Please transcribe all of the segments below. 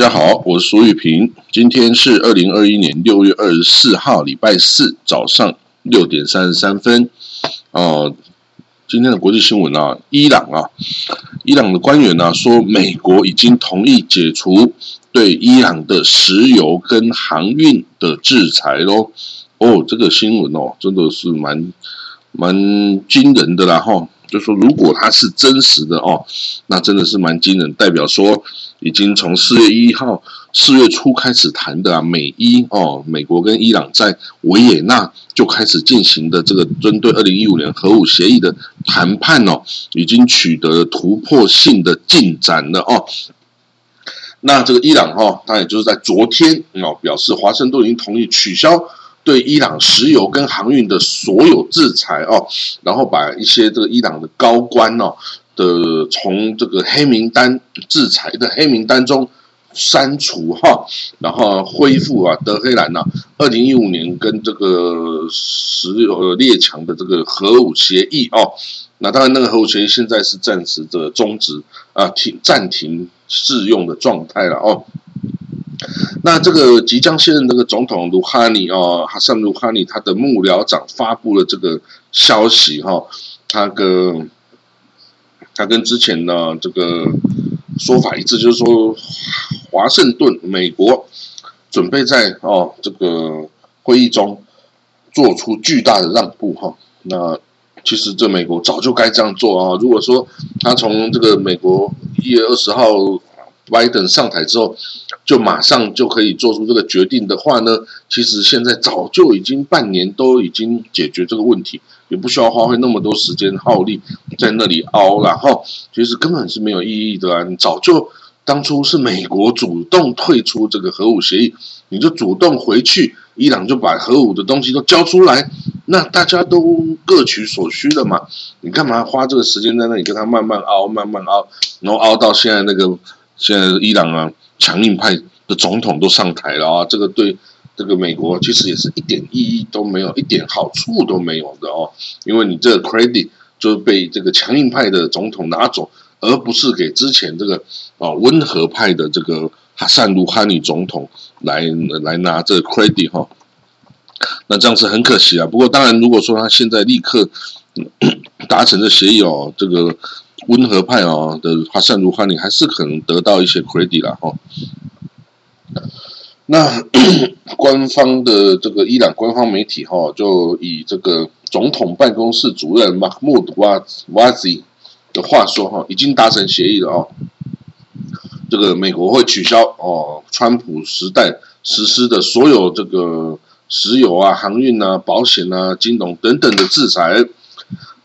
大家好，我是苏玉平。今天是二零二一年六月二十四号，礼拜四早上六点三十三分。哦，今天的国际新闻啊，伊朗啊，伊朗的官员呢说，美国已经同意解除对伊朗的石油跟航运的制裁喽。哦，这个新闻哦，真的是蛮蛮惊人的啦哈。就说如果它是真实的哦，那真的是蛮惊人，代表说已经从四月一号、四月初开始谈的啊，美伊哦，美国跟伊朗在维也纳就开始进行的这个针对二零一五年核武协议的谈判哦，已经取得了突破性的进展了哦。那这个伊朗哈，它也就是在昨天哦，表示华盛顿已经同意取消。对伊朗石油跟航运的所有制裁哦，然后把一些这个伊朗的高官哦的从这个黑名单制裁的黑名单中删除哈，然后恢复啊德黑兰呐，二零一五年跟这个石油列强的这个核武协议哦，那当然那个核武协议现在是暂时的终止啊停暂停适用的状态了哦。那这个即将卸任这个总统卢哈尼哦，哈桑卢哈尼他的幕僚长发布了这个消息哈，他跟他跟之前呢这个说法一致，就是说华盛顿美国准备在哦这个会议中做出巨大的让步哈。那其实这美国早就该这样做啊。如果说他从这个美国一月二十号拜登上台之后。就马上就可以做出这个决定的话呢，其实现在早就已经半年都已经解决这个问题，也不需要花费那么多时间耗力在那里熬，然后其实根本是没有意义的啊！你早就当初是美国主动退出这个核武协议，你就主动回去，伊朗就把核武的东西都交出来，那大家都各取所需了嘛？你干嘛花这个时间在那里跟他慢慢熬、慢慢熬，然后熬到现在那个现在伊朗啊？强硬派的总统都上台了啊，这个对这个美国其实也是一点意义都没有，一点好处都没有的哦。因为你这个 credit 就被这个强硬派的总统拿走，而不是给之前这个啊温和派的这个哈萨鲁哈尼总统来来拿这个 credit 哈。那这样是很可惜啊。不过当然，如果说他现在立刻达成的协议哦，这个。温和派哦的哈萨鲁哈尼还是可能得到一些 credit 啦哈。那 官方的这个伊朗官方媒体哈，就以这个总统办公室主任马穆德瓦瓦兹的话说哈，已经达成协议了哦。这个美国会取消哦，川普时代实施的所有这个石油啊、航运啊、保险啊、金融等等的制裁。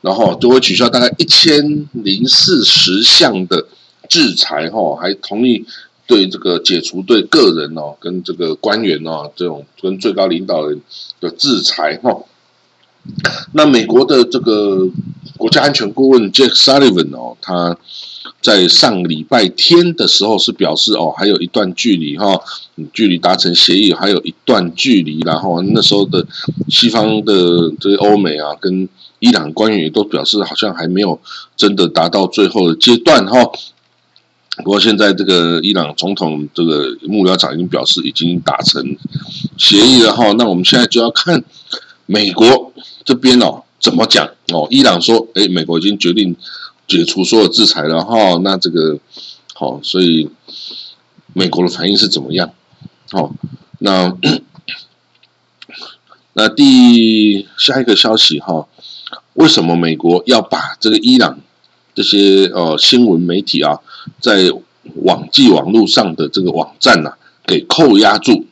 然后就会取消大概一千零四十项的制裁，哈，还同意对这个解除对个人哦跟这个官员哦这种跟最高领导人的制裁，哈。那美国的这个国家安全顾问 Jack Sullivan 哦，他在上礼拜天的时候是表示哦，还有一段距离哈，距离达成协议还有一段距离，然后那时候的西方的这个欧美啊跟。伊朗官员也都表示，好像还没有真的达到最后的阶段哈。不过现在这个伊朗总统这个幕僚长已经表示，已经达成协议了哈。那我们现在就要看美国这边哦怎么讲哦。伊朗说，哎，美国已经决定解除所有制裁了哈。那这个好，所以美国的反应是怎么样？好，那那第下一个消息哈。为什么美国要把这个伊朗这些呃新闻媒体啊，在网际网络上的这个网站呢，给扣押住？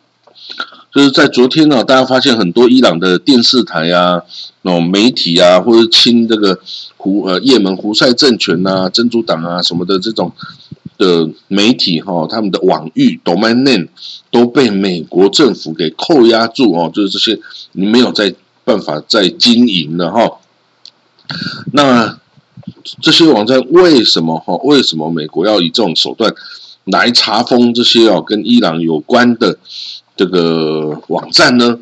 就是在昨天呢，大家发现很多伊朗的电视台啊、那种媒体啊，或者亲这个胡呃也门胡塞政权呐、真主党啊什么的这种的媒体哈，他们的网域 domain 都被美国政府给扣押住哦，就是这些你没有在办法再经营了哈。那这些网站为什么哈？为什么美国要以这种手段来查封这些哦跟伊朗有关的这个网站呢？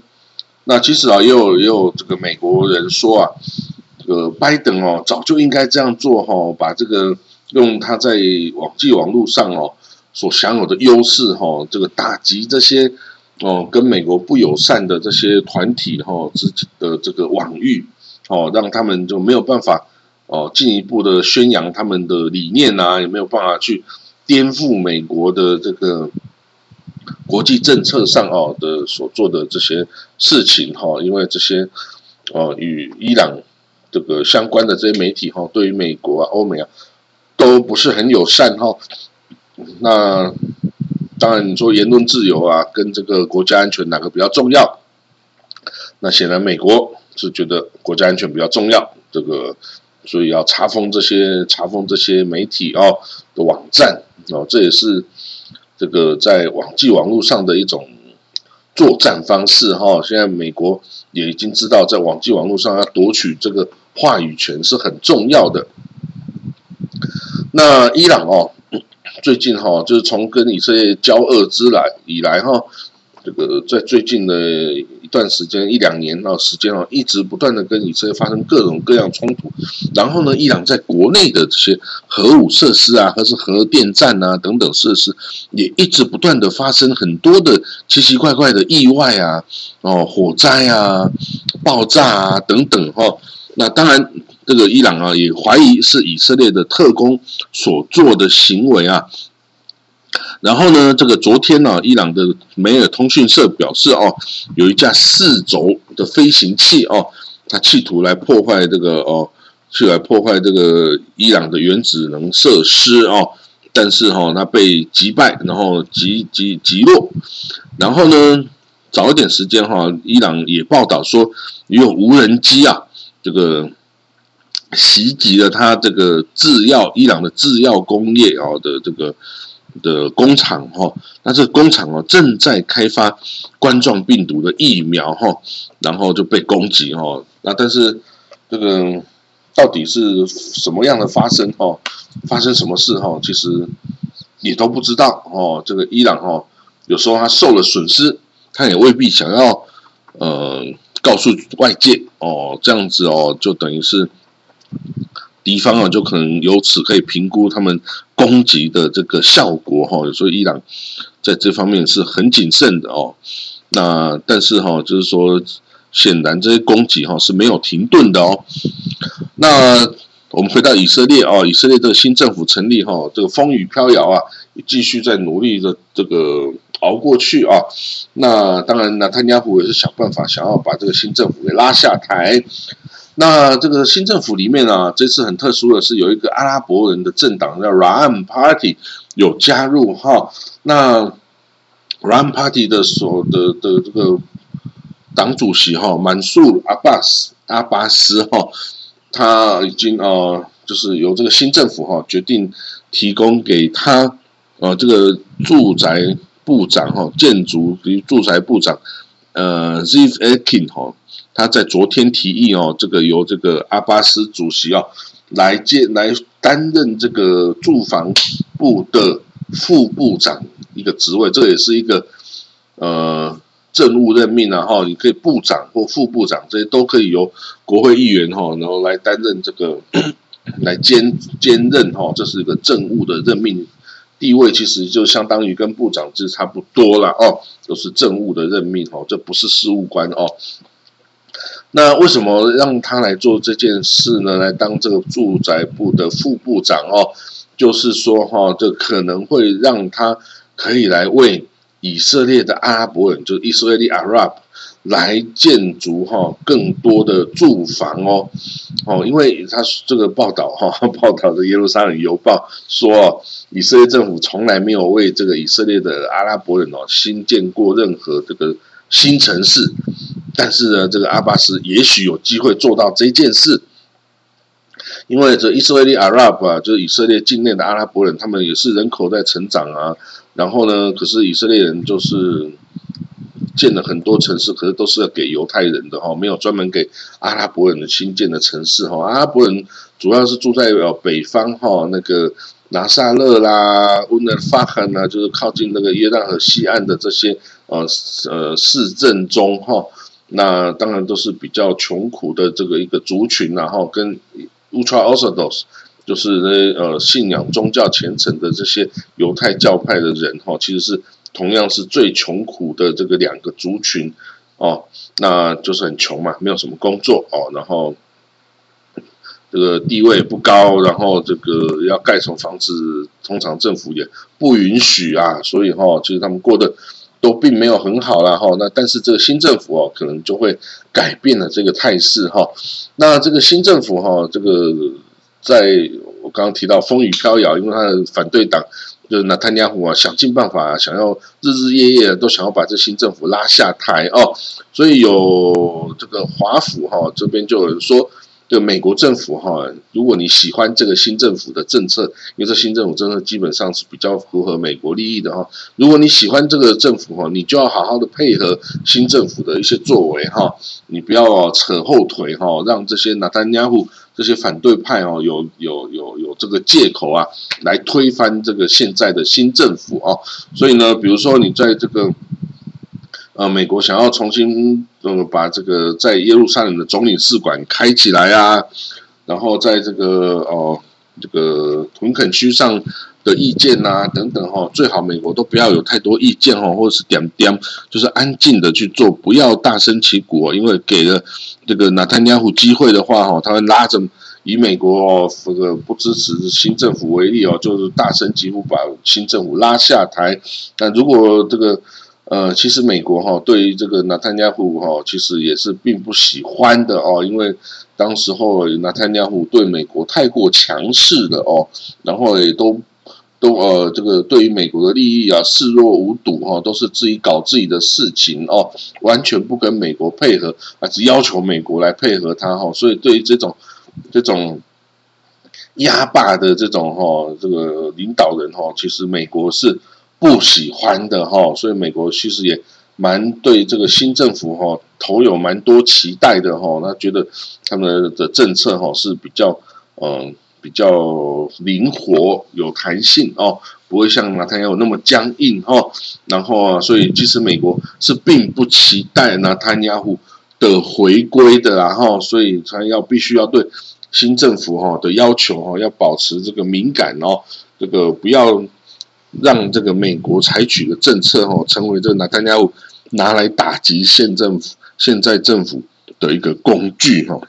那其实啊，也有也有这个美国人说啊，这个拜登哦早就应该这样做哈，把这个用他在网际网络上哦所享有的优势哈，这个打击这些哦跟美国不友善的这些团体哈自己的这个网域哦，让他们就没有办法哦进一步的宣扬他们的理念啊，也没有办法去颠覆美国的这个国际政策上哦的所做的这些事情哈，因为这些哦与伊朗这个相关的这些媒体哈，对于美国啊、欧美啊都不是很友善哈。那当然，你说言论自由啊，跟这个国家安全哪个比较重要？那显然美国是觉得国家安全比较重要，这个所以要查封这些查封这些媒体哦的网站哦，这也是这个在网际网络上的一种作战方式哈。现在美国也已经知道，在网际网络上要夺取这个话语权是很重要的。那伊朗哦。最近哈，就是从跟以色列交恶之来以来哈，这个在最近的一段时间一两年啊时间啊，一直不断的跟以色列发生各种各样冲突。然后呢，伊朗在国内的这些核武设施啊，或是核电站啊等等设施，也一直不断的发生很多的奇奇怪怪的意外啊，哦，火灾啊、爆炸啊等等哈。那当然。这个伊朗啊，也怀疑是以色列的特工所做的行为啊。然后呢，这个昨天呢，伊朗的梅尔通讯社表示哦，有一架四轴的飞行器哦，它企图来破坏这个哦，去来破坏这个伊朗的原子能设施哦。但是哈，它被击败，然后击击击落。然后呢，早一点时间哈，伊朗也报道说，有无人机啊，这个。袭击了他这个制药伊朗的制药工业啊的这个的工厂哈，那这工厂哦正在开发冠状病毒的疫苗哈，然后就被攻击哈，那但是这个到底是什么样的发生哈？发生什么事哈？其实你都不知道哦。这个伊朗哈，有时候他受了损失，他也未必想要呃告诉外界哦，这样子哦，就等于是。敌方啊，就可能由此可以评估他们攻击的这个效果哈。所以伊朗在这方面是很谨慎的哦。那但是哈，就是说，显然这些攻击哈是没有停顿的哦。那我们回到以色列啊，以色列这个新政府成立哈，这个风雨飘摇啊，继续在努力的这个熬过去啊。那当然，纳坦雅胡也是想办法想要把这个新政府给拉下台。那这个新政府里面啊，这次很特殊的是有一个阿拉伯人的政党叫 Ram Party 有加入哈。那 Ram Party 的所的的这个党主席哈，满素阿巴斯阿巴斯哈，他已经呃，就是由这个新政府哈决定提供给他呃这个住宅部长哈，建筑及住宅部长呃 Ziv Akin 哈。他在昨天提议哦，这个由这个阿巴斯主席哦来接来担任这个住房部的副部长一个职位，这也是一个呃政务任命啊哈，你可以部长或副部长这些都可以由国会议员哈，然后来担任这个 来兼兼任哈，这是一个政务的任命地位，其实就相当于跟部长是差不多了哦，都是政务的任命哦，这不是事务官哦。那为什么让他来做这件事呢？来当这个住宅部的副部长哦，就是说哈，这可能会让他可以来为以色列的阿拉伯人，就是 Israeli Arab 来建筑哈更多的住房哦哦，因为他这个报道哈，报道的耶路撒冷邮报说，以色列政府从来没有为这个以色列的阿拉伯人哦新建过任何这个新城市。但是呢，这个阿巴斯也许有机会做到这件事，因为这以色列阿拉伯啊，就是以色列境内的阿拉伯人，他们也是人口在成长啊。然后呢，可是以色列人就是建了很多城市，可是都是要给犹太人的哈，没有专门给阿拉伯人的新建的城市哈。阿拉伯人主要是住在呃北方哈，那个拿撒勒啦、乌纳法罕啊，就是靠近那个约旦河西岸的这些呃呃市镇中哈。那当然都是比较穷苦的这个一个族群，然后跟 Ultra Orthodox，就是呃信仰宗教虔诚的这些犹太教派的人哈，其实是同样是最穷苦的这个两个族群哦，那就是很穷嘛，没有什么工作哦，然后这个地位不高，然后这个要盖什么房子，通常政府也不允许啊，所以哈，其实他们过得。都并没有很好了哈，那但是这个新政府哦，可能就会改变了这个态势哈。那这个新政府哈，这个在我刚刚提到风雨飘摇，因为他的反对党就是纳坦尼亚胡啊，想尽办法想要日日夜夜都想要把这新政府拉下台哦，所以有这个华府哈这边就有人说。这个美国政府哈，如果你喜欢这个新政府的政策，因为这新政府政策基本上是比较符合美国利益的哈。如果你喜欢这个政府哈，你就要好好的配合新政府的一些作为哈，你不要扯后腿哈，让这些纳丹尼亚胡这些反对派哦有有有有这个借口啊，来推翻这个现在的新政府啊。所以呢，比如说你在这个。呃，美国想要重新呃把这个在耶路撒冷的总领事馆开起来啊，然后在这个哦这个屯垦区上的意见呐等等哈，最好美国都不要有太多意见哈，或者是点点，就是安静的去做，不要大声起鼓，因为给了这个纳坦尼亚胡机会的话哈，他会拉着以美国哦这个不支持新政府为例哦，就是大声疾呼把新政府拉下台。但如果这个呃，其实美国哈对于这个纳坦尼亚胡哈，其实也是并不喜欢的哦，因为当时候纳坦尼亚胡对美国太过强势了哦，然后也都都呃这个对于美国的利益啊视若无睹哈，都是自己搞自己的事情哦，完全不跟美国配合啊，只要求美国来配合他哈，所以对于这种这种压霸的这种哈这个领导人哈，其实美国是。不喜欢的哈，所以美国其实也蛮对这个新政府哈投有蛮多期待的哈。那觉得他们的政策哈是比较嗯比较灵活有弹性哦，不会像纳坦雅胡那么僵硬哈。然后啊，所以其实美国是并不期待纳坦雅胡的回归的啦哈。所以他要必须要对新政府哈的要求哈要保持这个敏感哦，这个不要。让这个美国采取的政策哈，成为这拿大家拿来打击现政府、现在政府的一个工具哈。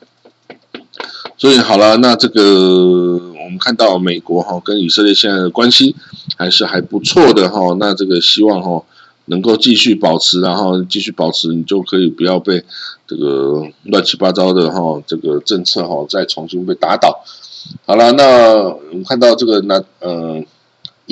所以好了，那这个我们看到美国哈跟以色列现在的关系还是还不错的哈。那这个希望哈能够继续保持，然后继续保持，你就可以不要被这个乱七八糟的哈这个政策哈再重新被打倒。好了，那我们看到这个那嗯。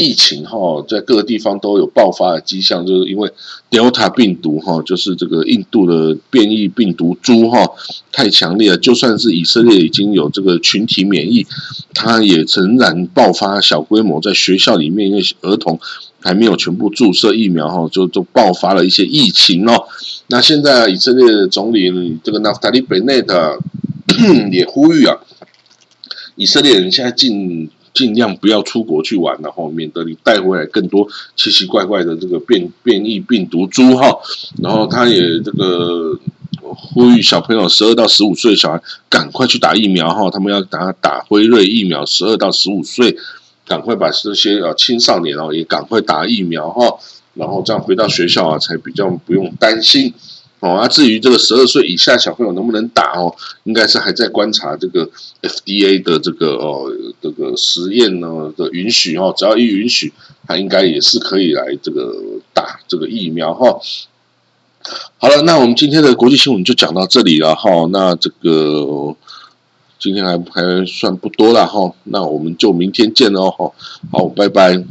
疫情哈，在各个地方都有爆发的迹象，就是因为 Delta 病毒哈，就是这个印度的变异病毒株哈，太强烈了。就算是以色列已经有这个群体免疫，它也仍然爆发小规模在学校里面，因为儿童还没有全部注射疫苗哈，就就爆发了一些疫情哦。那现在以色列总理这个 Naftali Bennett 也呼吁啊，以色列人现在进。尽量不要出国去玩，然后免得你带回来更多奇奇怪怪的这个变变异病毒株哈。然后他也这个呼吁小朋友十二到十五岁小孩赶快去打疫苗哈，他们要打打辉瑞疫苗，十二到十五岁赶快把这些呃青少年哦也赶快打疫苗哈，然后这样回到学校啊才比较不用担心。哦，啊，至于这个十二岁以下小朋友能不能打哦，应该是还在观察这个 FDA 的这个哦这个实验呢的允许哦，只要一允许，他应该也是可以来这个打这个疫苗哈。好了，那我们今天的国际新闻就讲到这里了哈。那这个今天还还算不多了哈，那我们就明天见喽哈。好，拜拜。